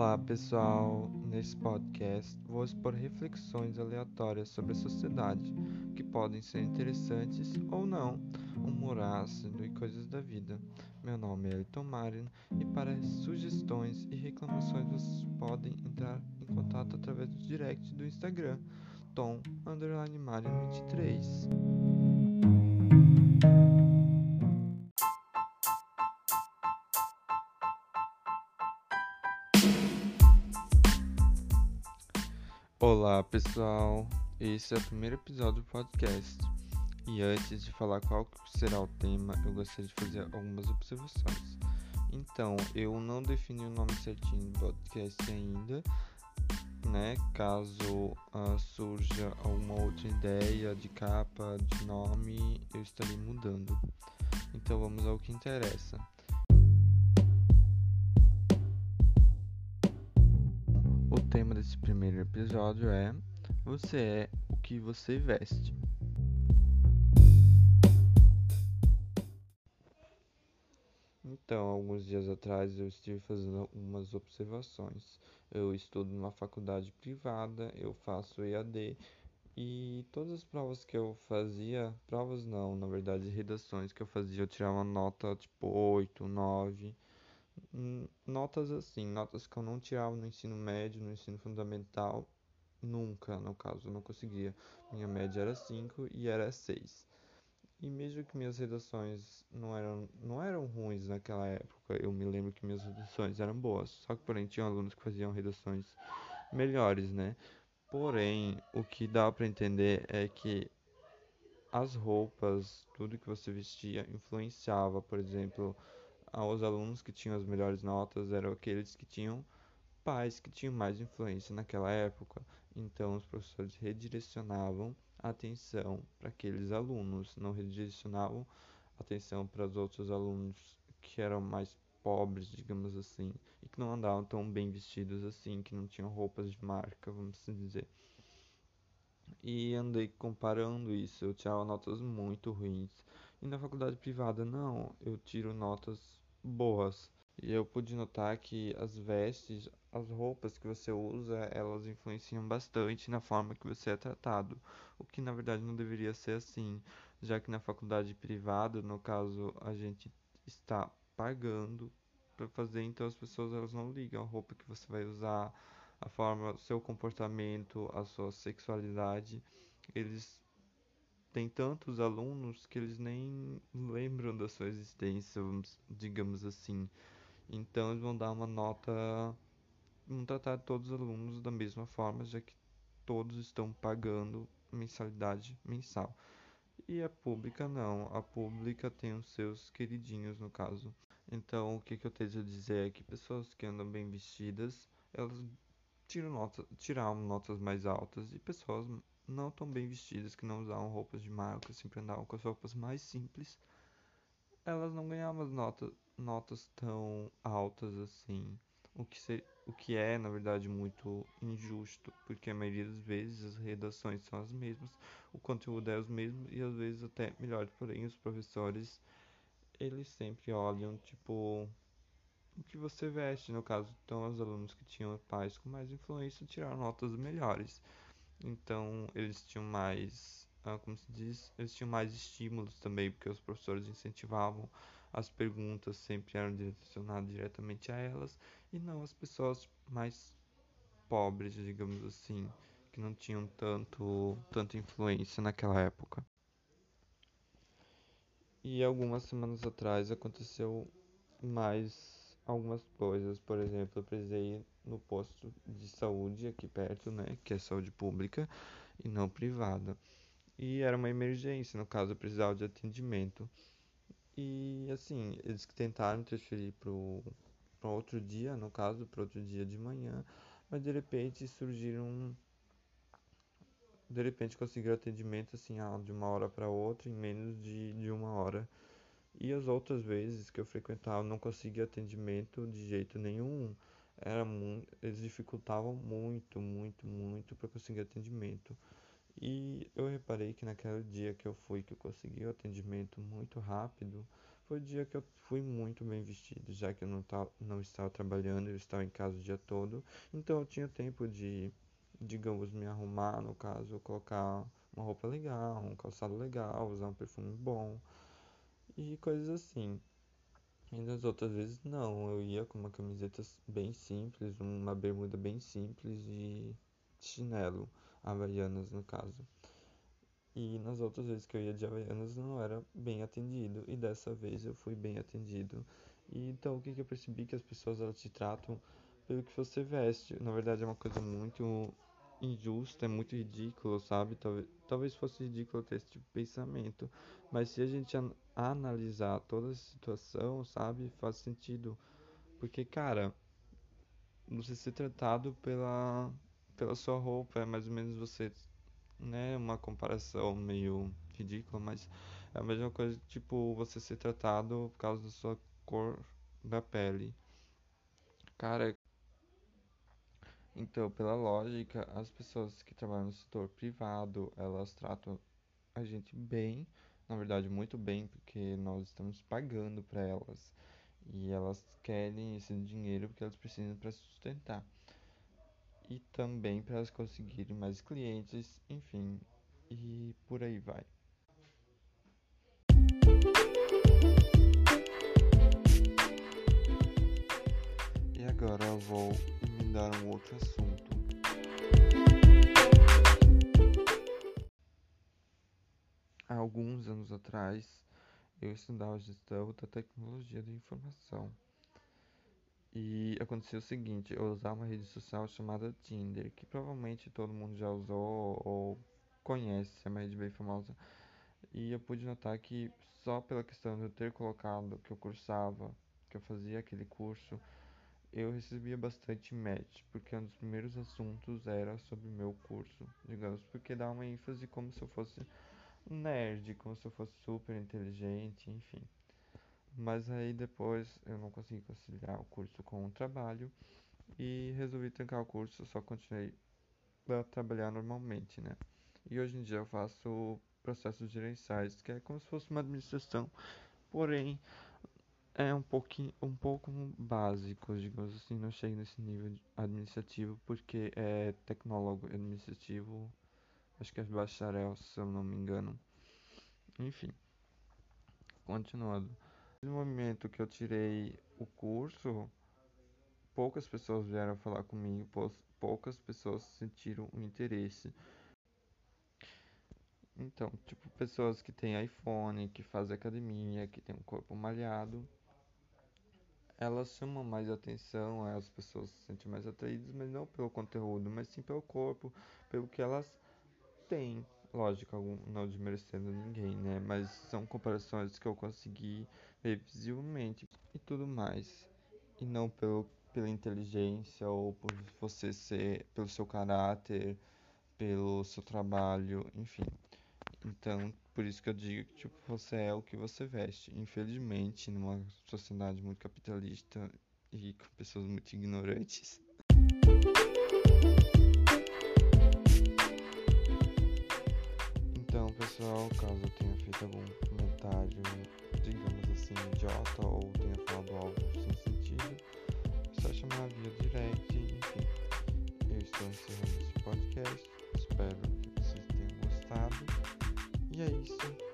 Olá pessoal, nesse podcast vou expor reflexões aleatórias sobre a sociedade que podem ser interessantes ou não, humor ácido e coisas da vida. Meu nome é Elton Marin e para sugestões e reclamações vocês podem entrar em contato através do direct do Instagram tom_marin23. Olá pessoal, esse é o primeiro episódio do podcast e antes de falar qual será o tema, eu gostaria de fazer algumas observações. Então, eu não defini o nome certinho do podcast ainda, né? Caso uh, surja alguma outra ideia de capa, de nome, eu estarei mudando. Então vamos ao que interessa. Tema desse primeiro episódio é Você é o que você veste. Então, alguns dias atrás eu estive fazendo algumas observações. Eu estudo numa faculdade privada, eu faço EAD e todas as provas que eu fazia, provas não, na verdade, redações que eu fazia, eu tirava nota tipo 8, 9 notas assim, notas que eu não tirava no ensino médio, no ensino fundamental, nunca, no caso, eu não conseguia. Minha média era 5 e era 6. E mesmo que minhas redações não eram, não eram ruins naquela época, eu me lembro que minhas redações eram boas. Só que, porém, tinha alunos que faziam redações melhores, né? Porém, o que dá para entender é que as roupas, tudo que você vestia influenciava, por exemplo, aos alunos que tinham as melhores notas eram aqueles que tinham pais que tinham mais influência naquela época. Então, os professores redirecionavam a atenção para aqueles alunos, não redirecionavam atenção para os outros alunos que eram mais pobres, digamos assim, e que não andavam tão bem vestidos assim, que não tinham roupas de marca, vamos assim dizer. E andei comparando isso, eu tirava notas muito ruins. E na faculdade privada, não, eu tiro notas boas. E eu pude notar que as vestes, as roupas que você usa, elas influenciam bastante na forma que você é tratado, o que na verdade não deveria ser assim, já que na faculdade privada, no caso, a gente está pagando para fazer, então as pessoas elas não ligam a roupa que você vai usar, a forma, o seu comportamento, a sua sexualidade, eles tem tantos alunos que eles nem lembram da sua existência, digamos assim. Então eles vão dar uma nota, vão tratar todos os alunos da mesma forma, já que todos estão pagando mensalidade mensal. E a pública não, a pública tem os seus queridinhos no caso. Então o que, que eu tenho a dizer é que pessoas que andam bem vestidas, elas tiram notas, tiraram notas mais altas e pessoas não tão bem vestidas, que não usavam roupas de marca, sempre andavam com as roupas mais simples, elas não ganhavam notas, notas tão altas assim. O que, o que é, na verdade, muito injusto, porque a maioria das vezes as redações são as mesmas, o conteúdo é o mesmo e às vezes até melhor. Porém, os professores, eles sempre olham, tipo, o que você veste. No caso, então, os alunos que tinham pais com mais influência tiraram notas melhores. Então eles tinham mais, ah, como se diz, eles tinham mais estímulos também, porque os professores incentivavam as perguntas sempre eram direcionadas diretamente a elas e não as pessoas mais pobres, digamos assim, que não tinham tanto tanta influência naquela época. E algumas semanas atrás aconteceu mais algumas coisas, por exemplo, eu precisei no posto de saúde aqui perto, né, que é saúde pública e não privada. E era uma emergência, no caso eu precisava de atendimento. E assim, eles tentaram transferir para outro dia, no caso, para outro dia de manhã, mas de repente surgiram de repente conseguiram atendimento assim de uma hora para outra em menos de, de uma hora e as outras vezes que eu frequentava não conseguia atendimento de jeito nenhum era muito, eles dificultavam muito, muito, muito para conseguir atendimento. E eu reparei que naquele dia que eu fui, que eu consegui o atendimento muito rápido, foi o dia que eu fui muito bem vestido, já que eu não, tá, não estava trabalhando, eu estava em casa o dia todo. Então eu tinha tempo de, digamos, me arrumar, no caso, colocar uma roupa legal, um calçado legal, usar um perfume bom e coisas assim. E nas outras vezes não, eu ia com uma camiseta bem simples, uma bermuda bem simples e chinelo, havaianas no caso. E nas outras vezes que eu ia de Havaianas não era bem atendido. E dessa vez eu fui bem atendido. E então o que, que eu percebi? Que as pessoas elas te tratam pelo que você veste. Na verdade é uma coisa muito injusta, é muito ridículo, sabe? Talvez, talvez fosse ridículo ter esse tipo de pensamento. Mas se a gente an analisar toda a situação, sabe? Faz sentido. Porque, cara, você ser tratado pela, pela sua roupa é mais ou menos você né, uma comparação meio ridícula, mas é a mesma coisa, tipo, você ser tratado por causa da sua cor da pele. Cara, então, pela lógica, as pessoas que trabalham no setor privado, elas tratam a gente bem, na verdade muito bem, porque nós estamos pagando para elas. E elas querem esse dinheiro porque elas precisam para sustentar e também para elas conseguirem mais clientes, enfim, e por aí vai. E agora eu vou emendar um outro assunto. Há alguns anos atrás, eu estudava gestão da tecnologia da informação. E aconteceu o seguinte, eu usava uma rede social chamada Tinder, que provavelmente todo mundo já usou ou conhece, é uma rede bem famosa. E eu pude notar que só pela questão de eu ter colocado que eu cursava, que eu fazia aquele curso, eu recebia bastante match, porque um dos primeiros assuntos era sobre o meu curso, digamos, porque dá uma ênfase como se eu fosse nerd, como se eu fosse super inteligente, enfim. Mas aí depois eu não consegui conciliar o curso com o trabalho e resolvi trancar o curso, só continuei a trabalhar normalmente, né? E hoje em dia eu faço processos gerenciais, que é como se fosse uma administração, porém é um pouquinho, um pouco básico, digamos assim, não chega nesse nível administrativo, porque é tecnólogo administrativo, acho que é bacharel, se eu não me engano. Enfim, continuando. No momento que eu tirei o curso, poucas pessoas vieram falar comigo, poucas pessoas sentiram o interesse. Então, tipo, pessoas que têm iPhone, que fazem academia, que têm um corpo malhado, elas chamam mais atenção, as pessoas se sentem mais atraídas, mas não pelo conteúdo, mas sim pelo corpo, pelo que elas têm. Lógico, não desmerecendo ninguém, né? Mas são comparações que eu consegui ver visivelmente e tudo mais. E não pelo, pela inteligência ou por você ser, pelo seu caráter, pelo seu trabalho, enfim. Então, por isso que eu digo que tipo, você é o que você veste. Infelizmente, numa sociedade muito capitalista e com pessoas muito ignorantes, pessoal, caso eu tenha feito algum comentário, digamos assim, idiota ou tenha falado algo sem sentido, é só chamar via direct, enfim. Eu estou encerrando esse podcast, E é isso.